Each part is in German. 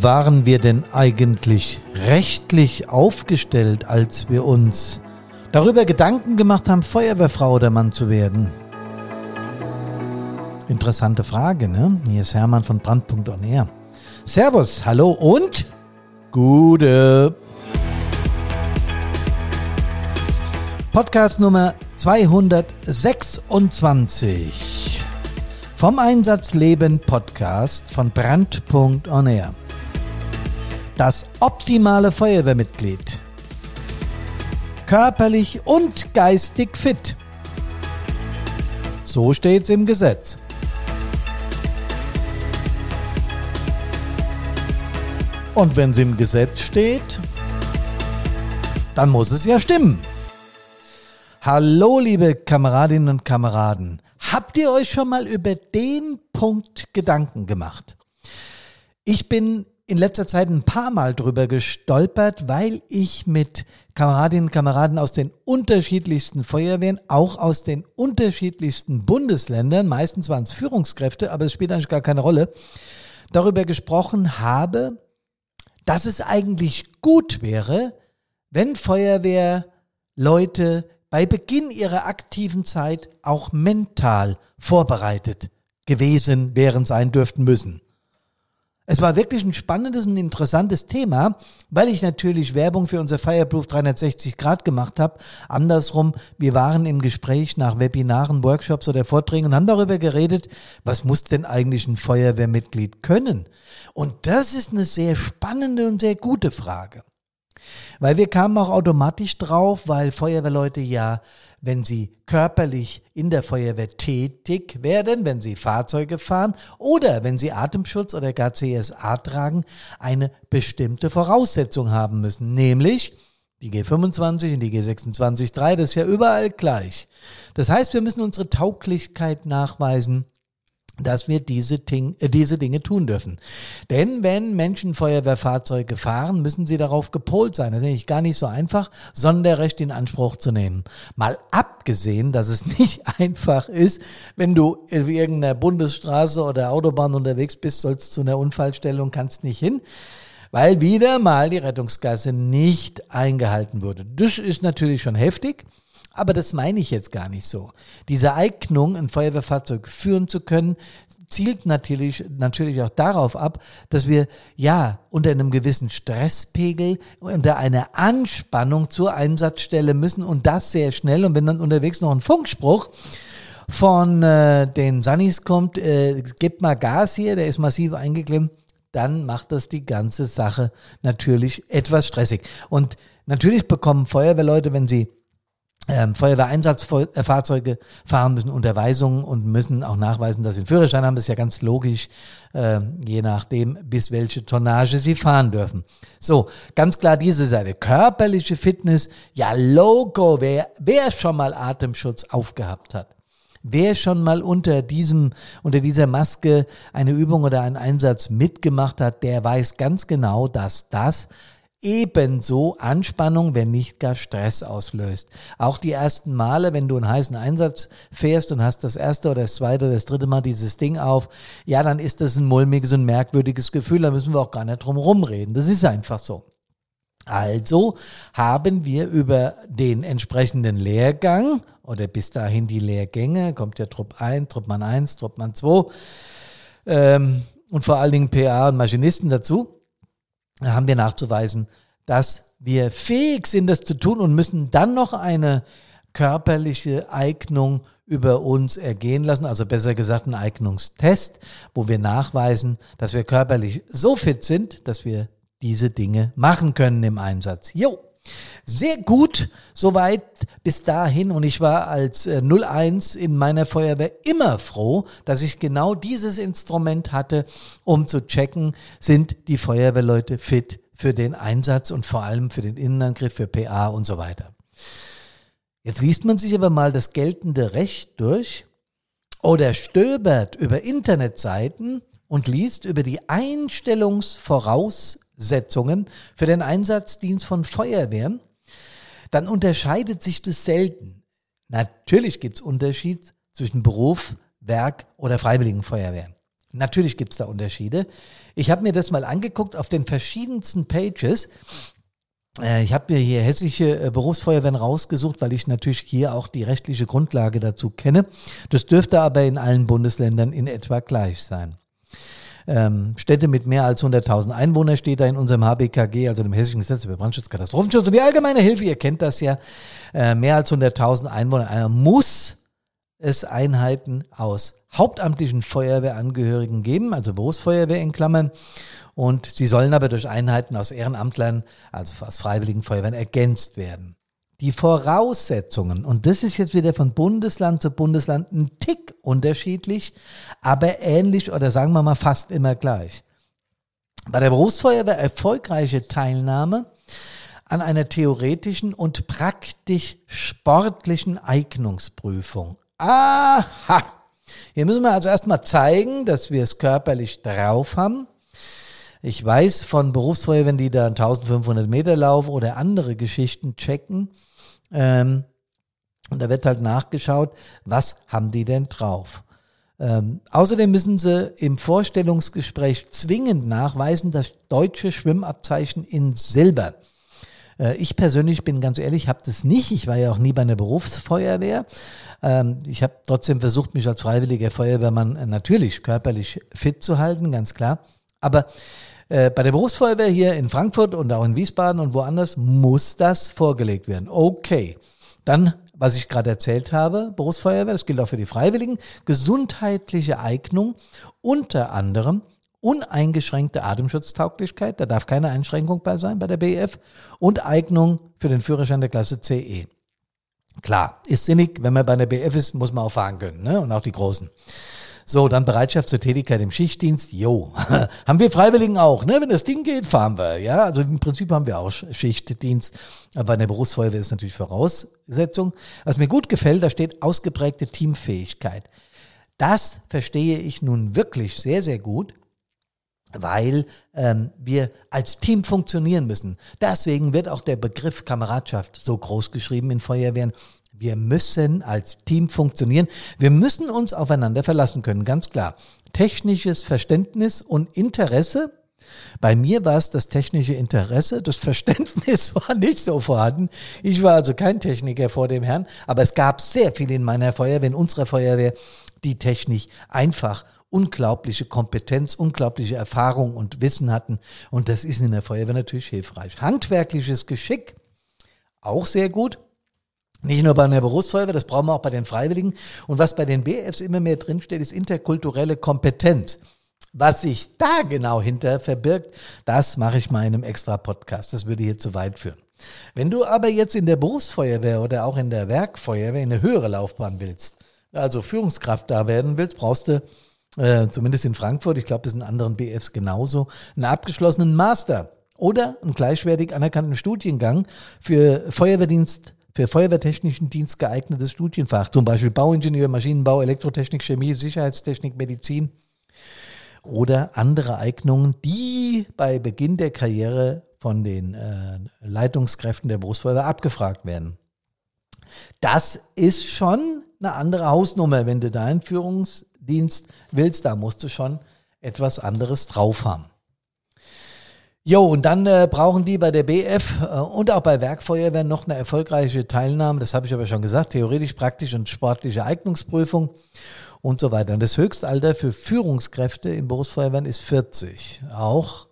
Waren wir denn eigentlich rechtlich aufgestellt, als wir uns darüber Gedanken gemacht haben, Feuerwehrfrau oder Mann zu werden? Interessante Frage, ne? Hier ist Hermann von Brandpunkt. Servus, hallo und Gute. Podcast Nummer 226 vom Einsatzleben Podcast von Brandpunkt das optimale Feuerwehrmitglied. Körperlich und geistig fit. So steht's im Gesetz. Und wenn es im Gesetz steht, dann muss es ja stimmen. Hallo, liebe Kameradinnen und Kameraden. Habt ihr euch schon mal über den Punkt Gedanken gemacht? Ich bin in letzter Zeit ein paar Mal drüber gestolpert, weil ich mit Kameradinnen und Kameraden aus den unterschiedlichsten Feuerwehren, auch aus den unterschiedlichsten Bundesländern, meistens waren es Führungskräfte, aber es spielt eigentlich gar keine Rolle, darüber gesprochen habe, dass es eigentlich gut wäre, wenn Feuerwehrleute bei Beginn ihrer aktiven Zeit auch mental vorbereitet gewesen wären sein dürften müssen. Es war wirklich ein spannendes und interessantes Thema, weil ich natürlich Werbung für unser Fireproof 360 Grad gemacht habe. Andersrum, wir waren im Gespräch nach Webinaren, Workshops oder Vorträgen und haben darüber geredet, was muss denn eigentlich ein Feuerwehrmitglied können? Und das ist eine sehr spannende und sehr gute Frage. Weil wir kamen auch automatisch drauf, weil Feuerwehrleute ja wenn sie körperlich in der Feuerwehr tätig werden, wenn sie Fahrzeuge fahren oder wenn sie Atemschutz oder gar CSA tragen, eine bestimmte Voraussetzung haben müssen, nämlich die G25 und die G26.3, das ist ja überall gleich. Das heißt, wir müssen unsere Tauglichkeit nachweisen dass wir diese, Ting, äh, diese Dinge tun dürfen. Denn wenn Menschen Feuerwehrfahrzeuge fahren, müssen sie darauf gepolt sein. Das ist nämlich gar nicht so einfach, Sonderrecht in Anspruch zu nehmen. Mal abgesehen, dass es nicht einfach ist, wenn du in irgendeiner Bundesstraße oder Autobahn unterwegs bist, sollst zu einer Unfallstelle kannst nicht hin weil wieder mal die Rettungsgasse nicht eingehalten wurde. Das ist natürlich schon heftig. Aber das meine ich jetzt gar nicht so. Diese Eignung, ein Feuerwehrfahrzeug führen zu können, zielt natürlich, natürlich auch darauf ab, dass wir ja unter einem gewissen Stresspegel, unter einer Anspannung zur Einsatzstelle müssen und das sehr schnell. Und wenn dann unterwegs noch ein Funkspruch von äh, den Sunnis kommt, äh, gebt mal Gas hier, der ist massiv eingeklemmt, dann macht das die ganze Sache natürlich etwas stressig. Und natürlich bekommen Feuerwehrleute, wenn sie ähm, Feuerwehreinsatzfahrzeuge fahren müssen Unterweisungen und müssen auch nachweisen, dass sie einen Führerschein haben. Das ist ja ganz logisch, äh, je nachdem, bis welche Tonnage sie fahren dürfen. So, ganz klar diese Seite. Körperliche Fitness, ja, Logo, wer, wer schon mal Atemschutz aufgehabt hat. Wer schon mal unter diesem, unter dieser Maske eine Übung oder einen Einsatz mitgemacht hat, der weiß ganz genau, dass das ebenso Anspannung, wenn nicht gar Stress auslöst. Auch die ersten Male, wenn du einen heißen Einsatz fährst und hast das erste oder das zweite oder das dritte Mal dieses Ding auf, ja, dann ist das ein mulmiges und merkwürdiges Gefühl, da müssen wir auch gar nicht drum rumreden. Das ist einfach so. Also haben wir über den entsprechenden Lehrgang oder bis dahin die Lehrgänge, kommt ja Trupp 1, Truppmann 1, Truppmann 2 ähm, und vor allen Dingen PA und Maschinisten dazu, haben wir nachzuweisen, dass wir fähig sind, das zu tun und müssen dann noch eine körperliche Eignung über uns ergehen lassen, also besser gesagt einen Eignungstest, wo wir nachweisen, dass wir körperlich so fit sind, dass wir diese Dinge machen können im Einsatz. Jo, sehr gut, soweit bis dahin. Und ich war als äh, 01 in meiner Feuerwehr immer froh, dass ich genau dieses Instrument hatte, um zu checken, sind die Feuerwehrleute fit für den Einsatz und vor allem für den Innenangriff, für PA und so weiter. Jetzt liest man sich aber mal das geltende Recht durch oder stöbert über Internetseiten und liest über die Einstellungsvoraussetzungen für den Einsatzdienst von Feuerwehren dann unterscheidet sich das selten. Natürlich gibt es Unterschied zwischen Beruf, Werk oder Freiwilligenfeuerwehr. Natürlich gibt es da Unterschiede. Ich habe mir das mal angeguckt auf den verschiedensten Pages. Äh, ich habe mir hier hessische äh, Berufsfeuerwehren rausgesucht, weil ich natürlich hier auch die rechtliche Grundlage dazu kenne. Das dürfte aber in allen Bundesländern in etwa gleich sein. Ähm, Städte mit mehr als 100.000 Einwohnern steht da in unserem HBKG, also dem Hessischen Gesetz über Brandschutz, Katastrophenschutz und die allgemeine Hilfe. Ihr kennt das ja. Äh, mehr als 100.000 Einwohner äh, muss es Einheiten aus hauptamtlichen Feuerwehrangehörigen geben, also Berufsfeuerwehr in Klammern. Und sie sollen aber durch Einheiten aus Ehrenamtlern, also aus Freiwilligen Feuerwehren, ergänzt werden. Die Voraussetzungen, und das ist jetzt wieder von Bundesland zu Bundesland ein Tick unterschiedlich, aber ähnlich oder sagen wir mal fast immer gleich. Bei der Berufsfeuerwehr erfolgreiche Teilnahme an einer theoretischen und praktisch sportlichen Eignungsprüfung. Aha! Hier müssen wir also erstmal zeigen, dass wir es körperlich drauf haben. Ich weiß von Berufsfeuerwehren, die da 1500 Meter Lauf oder andere Geschichten checken. Ähm, und da wird halt nachgeschaut, was haben die denn drauf. Ähm, außerdem müssen sie im Vorstellungsgespräch zwingend nachweisen, das deutsche Schwimmabzeichen in Silber. Äh, ich persönlich bin ganz ehrlich, habe das nicht. Ich war ja auch nie bei einer Berufsfeuerwehr. Ähm, ich habe trotzdem versucht, mich als freiwilliger Feuerwehrmann äh, natürlich körperlich fit zu halten, ganz klar. Aber äh, bei der Berufsfeuerwehr hier in Frankfurt und auch in Wiesbaden und woanders muss das vorgelegt werden. Okay. Dann, was ich gerade erzählt habe, Berufsfeuerwehr, das gilt auch für die Freiwilligen, gesundheitliche Eignung, unter anderem uneingeschränkte Atemschutztauglichkeit, da darf keine Einschränkung bei sein bei der BF, und Eignung für den Führerschein der Klasse CE. Klar, ist sinnig, wenn man bei der BF ist, muss man auch fahren können, ne? und auch die Großen. So, dann Bereitschaft zur Tätigkeit im Schichtdienst. Jo, haben wir Freiwilligen auch, ne? Wenn das Ding geht, fahren wir. Ja, also im Prinzip haben wir auch Schichtdienst. Aber bei der Berufsfeuerwehr ist natürlich Voraussetzung. Was mir gut gefällt, da steht ausgeprägte Teamfähigkeit. Das verstehe ich nun wirklich sehr, sehr gut weil ähm, wir als Team funktionieren müssen. Deswegen wird auch der Begriff Kameradschaft so groß geschrieben in Feuerwehren. Wir müssen als Team funktionieren. Wir müssen uns aufeinander verlassen können, ganz klar. Technisches Verständnis und Interesse. Bei mir war es das technische Interesse, das Verständnis war nicht so vorhanden. Ich war also kein Techniker vor dem Herrn, aber es gab sehr viel in meiner Feuerwehr, in unserer Feuerwehr, die technisch einfach unglaubliche Kompetenz, unglaubliche Erfahrung und Wissen hatten. Und das ist in der Feuerwehr natürlich hilfreich. Handwerkliches Geschick, auch sehr gut. Nicht nur bei einer Berufsfeuerwehr, das brauchen wir auch bei den Freiwilligen. Und was bei den BFs immer mehr drinsteht, ist interkulturelle Kompetenz. Was sich da genau hinter verbirgt, das mache ich mal in einem extra Podcast. Das würde hier zu weit führen. Wenn du aber jetzt in der Berufsfeuerwehr oder auch in der Werkfeuerwehr eine höhere Laufbahn willst, also Führungskraft da werden willst, brauchst du äh, zumindest in Frankfurt, ich glaube, das in anderen BFs genauso, einen abgeschlossenen Master oder einen gleichwertig anerkannten Studiengang für Feuerwehrdienst, für Feuerwehrtechnischen Dienst geeignetes Studienfach, zum Beispiel Bauingenieur, Maschinenbau, Elektrotechnik, Chemie, Sicherheitstechnik, Medizin oder andere Eignungen, die bei Beginn der Karriere von den äh, Leitungskräften der Berufsfeuerwehr abgefragt werden. Das ist schon eine andere Hausnummer, wenn du da in Führungs- Dienst willst, da musst du schon etwas anderes drauf haben. Jo, und dann äh, brauchen die bei der BF äh, und auch bei Werkfeuerwehr noch eine erfolgreiche Teilnahme, das habe ich aber schon gesagt, theoretisch, praktisch und sportliche Eignungsprüfung und so weiter. Und das Höchstalter für Führungskräfte im Berufsfeuerwehren ist 40. Auch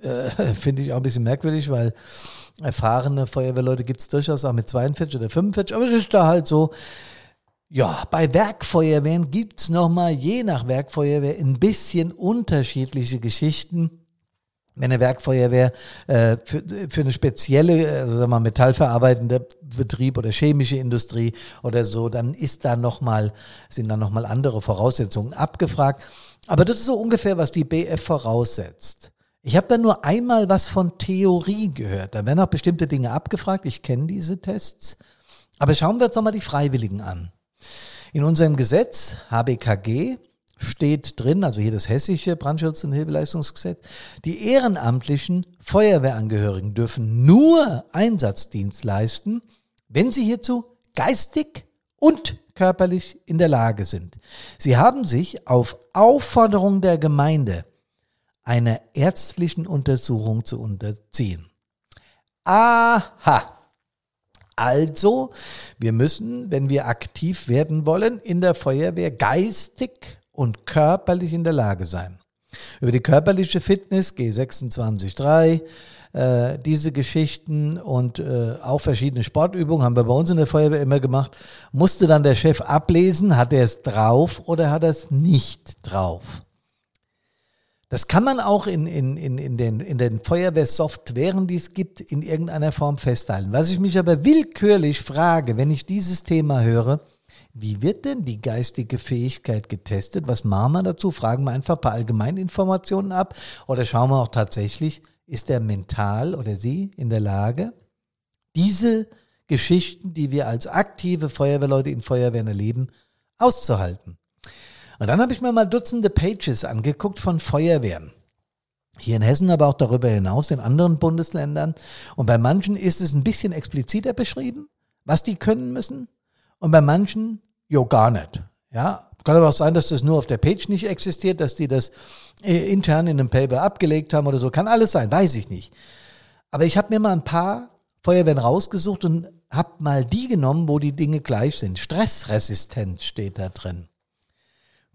äh, finde ich auch ein bisschen merkwürdig, weil erfahrene Feuerwehrleute gibt es durchaus auch mit 42 oder 45, aber es ist da halt so. Ja, bei Werkfeuerwehren gibt es nochmal, je nach Werkfeuerwehr, ein bisschen unterschiedliche Geschichten. Wenn eine Werkfeuerwehr äh, für, für eine spezielle, also sagen wir mal, metallverarbeitende Betrieb oder chemische Industrie oder so, dann ist da noch mal, sind da nochmal andere Voraussetzungen abgefragt. Aber das ist so ungefähr, was die BF voraussetzt. Ich habe da nur einmal was von Theorie gehört. Da werden auch bestimmte Dinge abgefragt. Ich kenne diese Tests. Aber schauen wir uns nochmal die Freiwilligen an. In unserem Gesetz HBKG steht drin, also hier das hessische Brandschutz- und Hilfeleistungsgesetz, die ehrenamtlichen Feuerwehrangehörigen dürfen nur Einsatzdienst leisten, wenn sie hierzu geistig und körperlich in der Lage sind. Sie haben sich auf Aufforderung der Gemeinde einer ärztlichen Untersuchung zu unterziehen. Aha. Also, wir müssen, wenn wir aktiv werden wollen, in der Feuerwehr geistig und körperlich in der Lage sein. Über die körperliche Fitness, G26.3, äh, diese Geschichten und äh, auch verschiedene Sportübungen haben wir bei uns in der Feuerwehr immer gemacht. Musste dann der Chef ablesen, hat er es drauf oder hat er es nicht drauf? Das kann man auch in, in, in, in den, in den Feuerwehrsoftwaren, die es gibt, in irgendeiner Form festhalten. Was ich mich aber willkürlich frage, wenn ich dieses Thema höre, wie wird denn die geistige Fähigkeit getestet? Was machen wir dazu? Fragen wir einfach ein paar Allgemeininformationen ab oder schauen wir auch tatsächlich, ist er mental oder sie in der Lage, diese Geschichten, die wir als aktive Feuerwehrleute in Feuerwehren erleben, auszuhalten? Und dann habe ich mir mal Dutzende Pages angeguckt von Feuerwehren. Hier in Hessen, aber auch darüber hinaus in anderen Bundesländern. Und bei manchen ist es ein bisschen expliziter beschrieben, was die können müssen. Und bei manchen, jo, gar nicht. Ja, kann aber auch sein, dass das nur auf der Page nicht existiert, dass die das äh, intern in einem Paper abgelegt haben oder so. Kann alles sein, weiß ich nicht. Aber ich habe mir mal ein paar Feuerwehren rausgesucht und habe mal die genommen, wo die Dinge gleich sind. Stressresistenz steht da drin.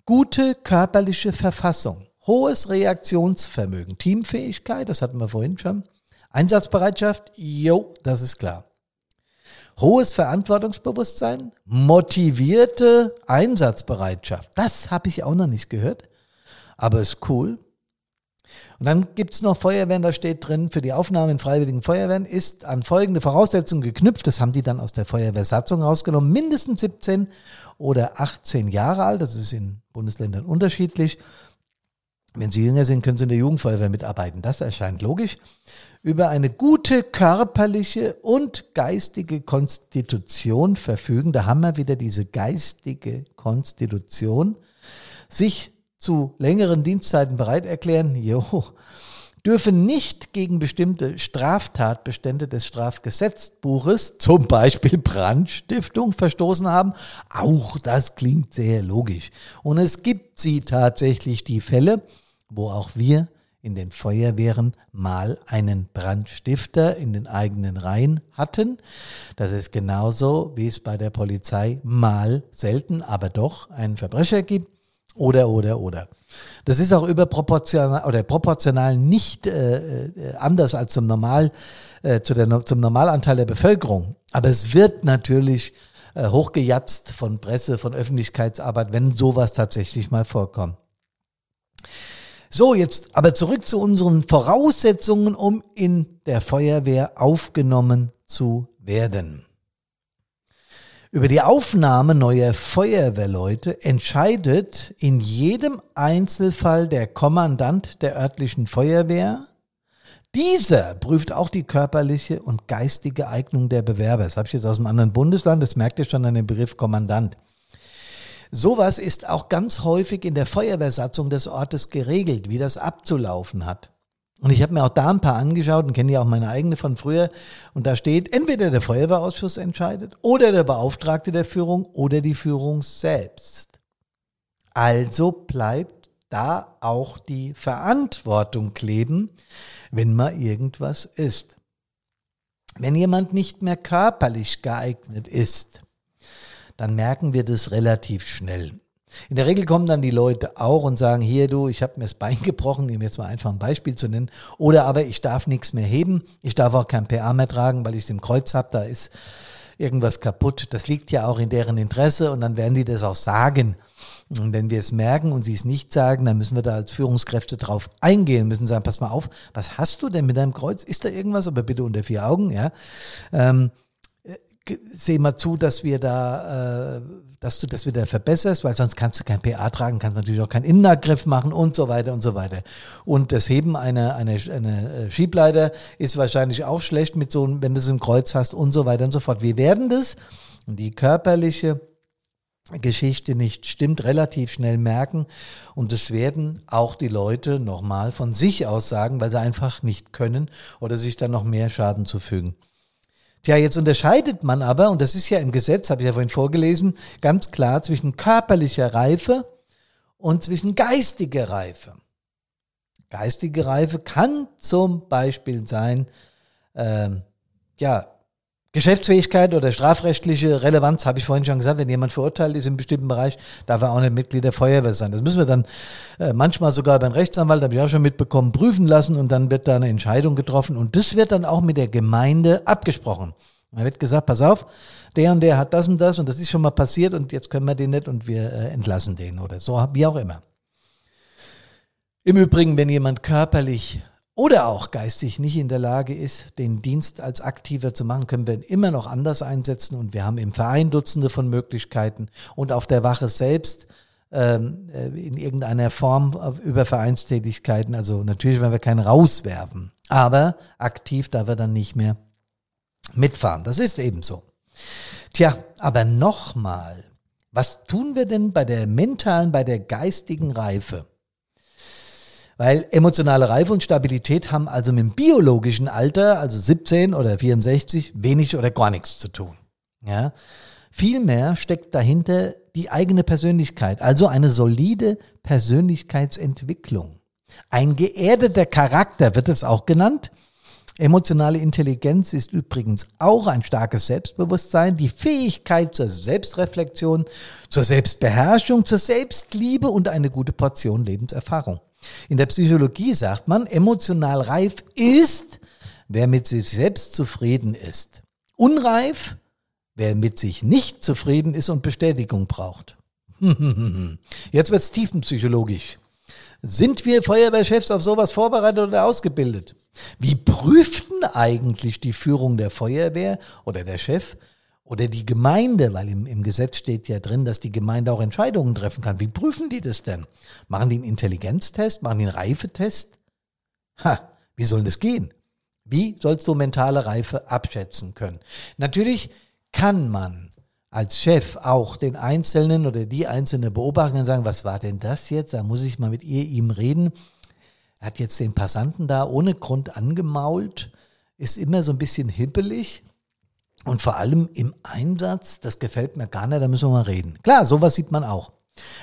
Gute körperliche Verfassung, hohes Reaktionsvermögen, Teamfähigkeit, das hatten wir vorhin schon. Einsatzbereitschaft, jo, das ist klar. Hohes Verantwortungsbewusstsein, motivierte Einsatzbereitschaft. Das habe ich auch noch nicht gehört, aber ist cool. Und dann gibt es noch Feuerwehren, da steht drin, für die Aufnahme in freiwilligen Feuerwehren ist an folgende Voraussetzungen geknüpft. Das haben die dann aus der Feuerwehrsatzung rausgenommen. Mindestens 17 oder 18 Jahre alt, das ist in Bundesländern unterschiedlich. Wenn Sie jünger sind, können Sie in der Jugendfeuerwehr mitarbeiten. Das erscheint logisch über eine gute körperliche und geistige Konstitution verfügen. Da haben wir wieder diese geistige Konstitution. Sich zu längeren Dienstzeiten bereit erklären, jo, dürfen nicht gegen bestimmte Straftatbestände des Strafgesetzbuches, zum Beispiel Brandstiftung, verstoßen haben. Auch das klingt sehr logisch. Und es gibt sie tatsächlich, die Fälle, wo auch wir in den Feuerwehren mal einen Brandstifter in den eigenen Reihen hatten. Das ist genauso, wie es bei der Polizei mal selten, aber doch einen Verbrecher gibt. Oder, oder, oder. Das ist auch überproportional oder proportional nicht äh, äh, anders als zum, Normal, äh, zu der, zum Normalanteil der Bevölkerung. Aber es wird natürlich äh, hochgejatzt von Presse, von Öffentlichkeitsarbeit, wenn sowas tatsächlich mal vorkommt. So, jetzt aber zurück zu unseren Voraussetzungen, um in der Feuerwehr aufgenommen zu werden. Über die Aufnahme neuer Feuerwehrleute entscheidet in jedem Einzelfall der Kommandant der örtlichen Feuerwehr. Dieser prüft auch die körperliche und geistige Eignung der Bewerber. Das habe ich jetzt aus einem anderen Bundesland, das merkt ihr schon an dem Begriff Kommandant. Sowas ist auch ganz häufig in der Feuerwehrsatzung des Ortes geregelt, wie das abzulaufen hat. Und ich habe mir auch da ein paar angeschaut und kenne ja auch meine eigene von früher. Und da steht, entweder der Feuerwehrausschuss entscheidet oder der Beauftragte der Führung oder die Führung selbst. Also bleibt da auch die Verantwortung kleben, wenn mal irgendwas ist. Wenn jemand nicht mehr körperlich geeignet ist, dann merken wir das relativ schnell. In der Regel kommen dann die Leute auch und sagen, hier du, ich habe mir das Bein gebrochen, um jetzt mal einfach ein Beispiel zu nennen. Oder aber ich darf nichts mehr heben, ich darf auch kein PA mehr tragen, weil ich es im Kreuz habe, da ist irgendwas kaputt. Das liegt ja auch in deren Interesse und dann werden die das auch sagen. Und wenn wir es merken und sie es nicht sagen, dann müssen wir da als Führungskräfte drauf eingehen, müssen sagen, pass mal auf, was hast du denn mit deinem Kreuz? Ist da irgendwas? Aber bitte unter vier Augen, ja. Ähm, seh mal zu, dass wir da, äh, dass du das wieder verbesserst, weil sonst kannst du kein PA tragen, kannst natürlich auch keinen Innenangriff machen und so weiter und so weiter. Und das Heben einer eine, eine äh, Schiebleiter ist wahrscheinlich auch schlecht mit so, wenn du es im Kreuz hast und so weiter und so fort. Wir werden das, die körperliche Geschichte nicht stimmt, relativ schnell merken. Und es werden auch die Leute nochmal von sich aus sagen, weil sie einfach nicht können oder sich dann noch mehr Schaden zufügen. Tja, jetzt unterscheidet man aber, und das ist ja im Gesetz, habe ich ja vorhin vorgelesen, ganz klar zwischen körperlicher Reife und zwischen geistiger Reife. Geistige Reife kann zum Beispiel sein, ähm, ja, Geschäftsfähigkeit oder strafrechtliche Relevanz, habe ich vorhin schon gesagt, wenn jemand verurteilt ist im bestimmten Bereich, darf er auch nicht Mitglied der Feuerwehr sein. Das müssen wir dann äh, manchmal sogar beim Rechtsanwalt, habe ich auch schon mitbekommen, prüfen lassen und dann wird da eine Entscheidung getroffen und das wird dann auch mit der Gemeinde abgesprochen. Da wird gesagt, pass auf, der und der hat das und das und das ist schon mal passiert und jetzt können wir den nicht und wir äh, entlassen den oder so, wie auch immer. Im Übrigen, wenn jemand körperlich oder auch geistig nicht in der Lage ist, den Dienst als aktiver zu machen, können wir ihn immer noch anders einsetzen und wir haben im Verein Dutzende von Möglichkeiten und auf der Wache selbst ähm, äh, in irgendeiner Form über Vereinstätigkeiten. Also natürlich werden wir keinen rauswerfen, aber aktiv da wir dann nicht mehr mitfahren. Das ist eben so. Tja, aber nochmal, was tun wir denn bei der mentalen, bei der geistigen Reife? Weil emotionale Reife und Stabilität haben also mit dem biologischen Alter, also 17 oder 64, wenig oder gar nichts zu tun. Ja? Vielmehr steckt dahinter die eigene Persönlichkeit, also eine solide Persönlichkeitsentwicklung. Ein geerdeter Charakter wird es auch genannt. Emotionale Intelligenz ist übrigens auch ein starkes Selbstbewusstsein, die Fähigkeit zur Selbstreflexion, zur Selbstbeherrschung, zur Selbstliebe und eine gute Portion Lebenserfahrung. In der Psychologie sagt man, emotional reif ist, wer mit sich selbst zufrieden ist. Unreif, wer mit sich nicht zufrieden ist und Bestätigung braucht. Jetzt wird es tiefenpsychologisch. Sind wir Feuerwehrchefs auf sowas vorbereitet oder ausgebildet? Wie prüften eigentlich die Führung der Feuerwehr oder der Chef oder die Gemeinde, weil im, im Gesetz steht ja drin, dass die Gemeinde auch Entscheidungen treffen kann. Wie prüfen die das denn? Machen die einen Intelligenztest? Machen die einen Reifetest? Ha, wie soll das gehen? Wie sollst du mentale Reife abschätzen können? Natürlich kann man als Chef auch den Einzelnen oder die Einzelne beobachten und sagen, was war denn das jetzt? Da muss ich mal mit ihr, ihm reden. Er hat jetzt den Passanten da ohne Grund angemault, ist immer so ein bisschen hippelig. Und vor allem im Einsatz, das gefällt mir gar nicht, da müssen wir mal reden. Klar, sowas sieht man auch.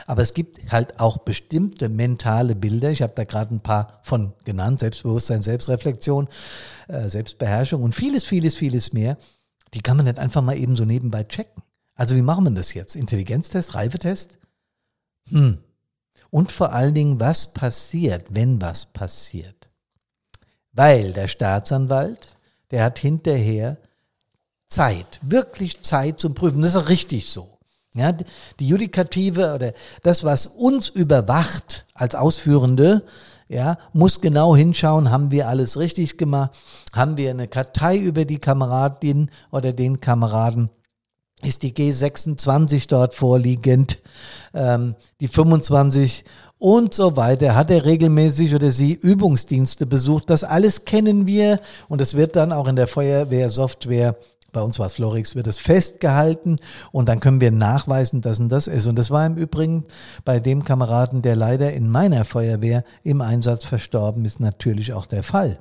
Aber es gibt halt auch bestimmte mentale Bilder. Ich habe da gerade ein paar von genannt. Selbstbewusstsein, Selbstreflexion, äh, Selbstbeherrschung und vieles, vieles, vieles mehr. Die kann man nicht einfach mal eben so nebenbei checken. Also wie machen wir das jetzt? Intelligenztest, Reifetest? Hm. Und vor allen Dingen, was passiert, wenn was passiert? Weil der Staatsanwalt, der hat hinterher Zeit, wirklich Zeit zum Prüfen. Das ist richtig so. Ja, die Judikative oder das, was uns überwacht als Ausführende, ja, muss genau hinschauen, haben wir alles richtig gemacht, haben wir eine Kartei über die Kameradin oder den Kameraden, ist die G26 dort vorliegend, ähm, die 25 und so weiter. Hat er regelmäßig oder sie Übungsdienste besucht? Das alles kennen wir und es wird dann auch in der Feuerwehrsoftware bei uns war es Florix, wird es festgehalten und dann können wir nachweisen, dass das ist. Und das war im Übrigen bei dem Kameraden, der leider in meiner Feuerwehr im Einsatz verstorben ist, natürlich auch der Fall.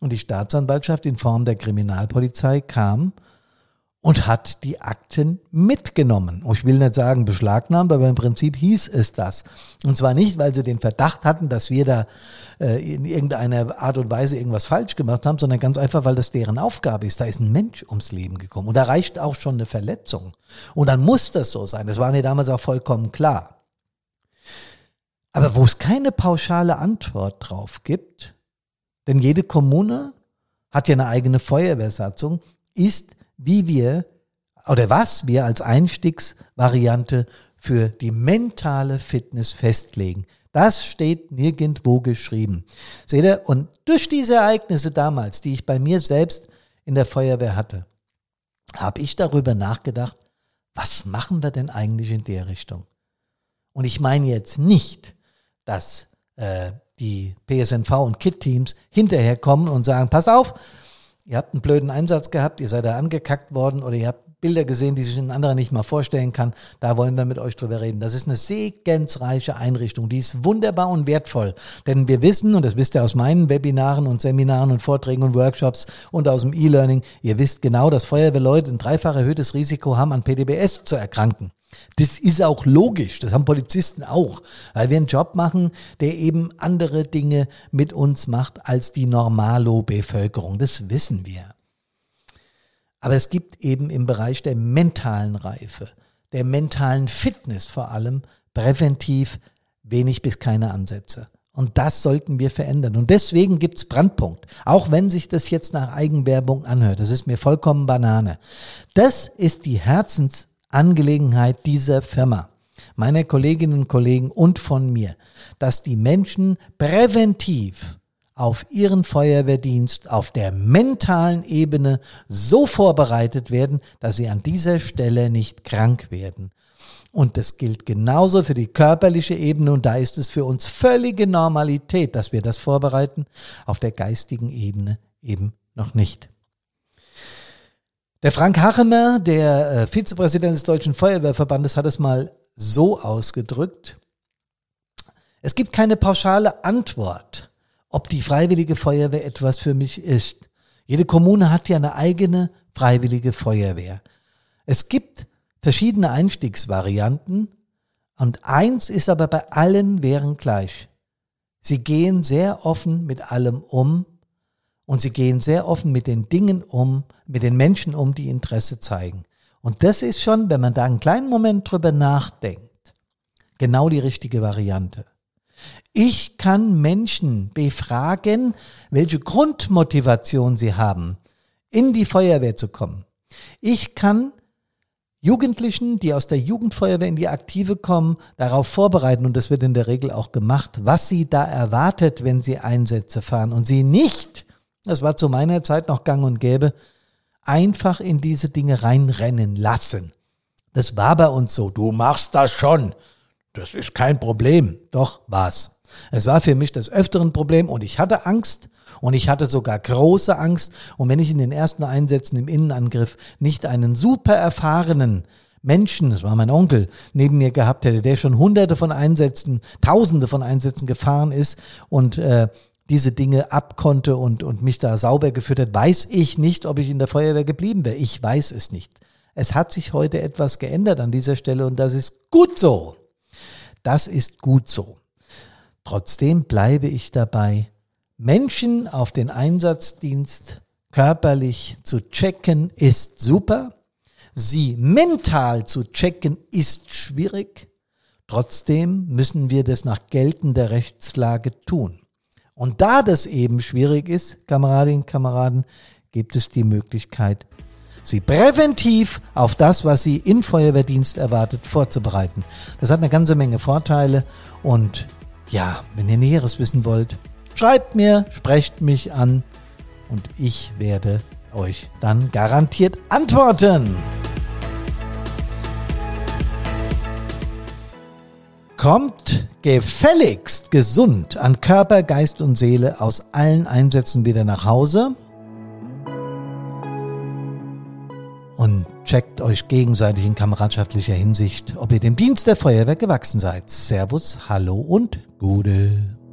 Und die Staatsanwaltschaft in Form der Kriminalpolizei kam und hat die Akten mitgenommen. Ich will nicht sagen beschlagnahmt, aber im Prinzip hieß es das. Und zwar nicht, weil sie den Verdacht hatten, dass wir da äh, in irgendeiner Art und Weise irgendwas falsch gemacht haben, sondern ganz einfach, weil das deren Aufgabe ist. Da ist ein Mensch ums Leben gekommen und da reicht auch schon eine Verletzung. Und dann muss das so sein. Das war mir damals auch vollkommen klar. Aber wo es keine pauschale Antwort drauf gibt, denn jede Kommune hat ja eine eigene Feuerwehrsatzung, ist wie wir oder was wir als Einstiegsvariante für die mentale Fitness festlegen. Das steht nirgendwo geschrieben. Seht ihr? Und durch diese Ereignisse damals, die ich bei mir selbst in der Feuerwehr hatte, habe ich darüber nachgedacht, was machen wir denn eigentlich in der Richtung? Und ich meine jetzt nicht, dass äh, die PSNV und KIT-Teams hinterher kommen und sagen, pass auf, ihr habt einen blöden Einsatz gehabt, ihr seid da angekackt worden oder ihr habt Bilder gesehen, die sich ein anderer nicht mal vorstellen kann. Da wollen wir mit euch drüber reden. Das ist eine segensreiche Einrichtung. Die ist wunderbar und wertvoll. Denn wir wissen, und das wisst ihr aus meinen Webinaren und Seminaren und Vorträgen und Workshops und aus dem E-Learning, ihr wisst genau, dass Feuerwehrleute ein dreifach erhöhtes Risiko haben, an PDBS zu erkranken. Das ist auch logisch, das haben Polizisten auch, weil wir einen Job machen, der eben andere Dinge mit uns macht als die Normalo-Bevölkerung. Das wissen wir. Aber es gibt eben im Bereich der mentalen Reife, der mentalen Fitness vor allem, präventiv wenig bis keine Ansätze. Und das sollten wir verändern. Und deswegen gibt's Brandpunkt. Auch wenn sich das jetzt nach Eigenwerbung anhört. Das ist mir vollkommen Banane. Das ist die Herzens Angelegenheit dieser Firma, meiner Kolleginnen und Kollegen und von mir, dass die Menschen präventiv auf ihren Feuerwehrdienst auf der mentalen Ebene so vorbereitet werden, dass sie an dieser Stelle nicht krank werden. Und das gilt genauso für die körperliche Ebene und da ist es für uns völlige Normalität, dass wir das vorbereiten, auf der geistigen Ebene eben noch nicht. Der Frank Hachemer, der äh, Vizepräsident des Deutschen Feuerwehrverbandes, hat es mal so ausgedrückt. Es gibt keine pauschale Antwort, ob die freiwillige Feuerwehr etwas für mich ist. Jede Kommune hat ja eine eigene freiwillige Feuerwehr. Es gibt verschiedene Einstiegsvarianten und eins ist aber bei allen wären gleich. Sie gehen sehr offen mit allem um und sie gehen sehr offen mit den Dingen um, mit den Menschen um, die Interesse zeigen. Und das ist schon, wenn man da einen kleinen Moment drüber nachdenkt, genau die richtige Variante. Ich kann Menschen befragen, welche Grundmotivation sie haben, in die Feuerwehr zu kommen. Ich kann Jugendlichen, die aus der Jugendfeuerwehr in die Aktive kommen, darauf vorbereiten, und das wird in der Regel auch gemacht, was sie da erwartet, wenn sie Einsätze fahren und sie nicht das war zu meiner Zeit noch gang und gäbe, einfach in diese Dinge reinrennen lassen. Das war bei uns so. Du machst das schon. Das ist kein Problem. Doch war's. Es war für mich das öfteren Problem und ich hatte Angst und ich hatte sogar große Angst. Und wenn ich in den ersten Einsätzen im Innenangriff nicht einen super erfahrenen Menschen, das war mein Onkel, neben mir gehabt hätte, der schon hunderte von Einsätzen, tausende von Einsätzen gefahren ist und äh, diese Dinge abkonnte und, und mich da sauber geführt hat, weiß ich nicht, ob ich in der Feuerwehr geblieben wäre. Ich weiß es nicht. Es hat sich heute etwas geändert an dieser Stelle und das ist gut so. Das ist gut so. Trotzdem bleibe ich dabei, Menschen auf den Einsatzdienst körperlich zu checken ist super. Sie mental zu checken ist schwierig. Trotzdem müssen wir das nach geltender Rechtslage tun. Und da das eben schwierig ist, Kameradinnen, Kameraden, gibt es die Möglichkeit, sie präventiv auf das, was sie im Feuerwehrdienst erwartet, vorzubereiten. Das hat eine ganze Menge Vorteile und ja, wenn ihr Näheres wissen wollt, schreibt mir, sprecht mich an und ich werde euch dann garantiert antworten. Kommt gefälligst gesund an Körper, Geist und Seele aus allen Einsätzen wieder nach Hause checkt euch gegenseitig in kameradschaftlicher Hinsicht, ob ihr dem Dienst der Feuerwehr gewachsen seid. Servus, hallo und Gude.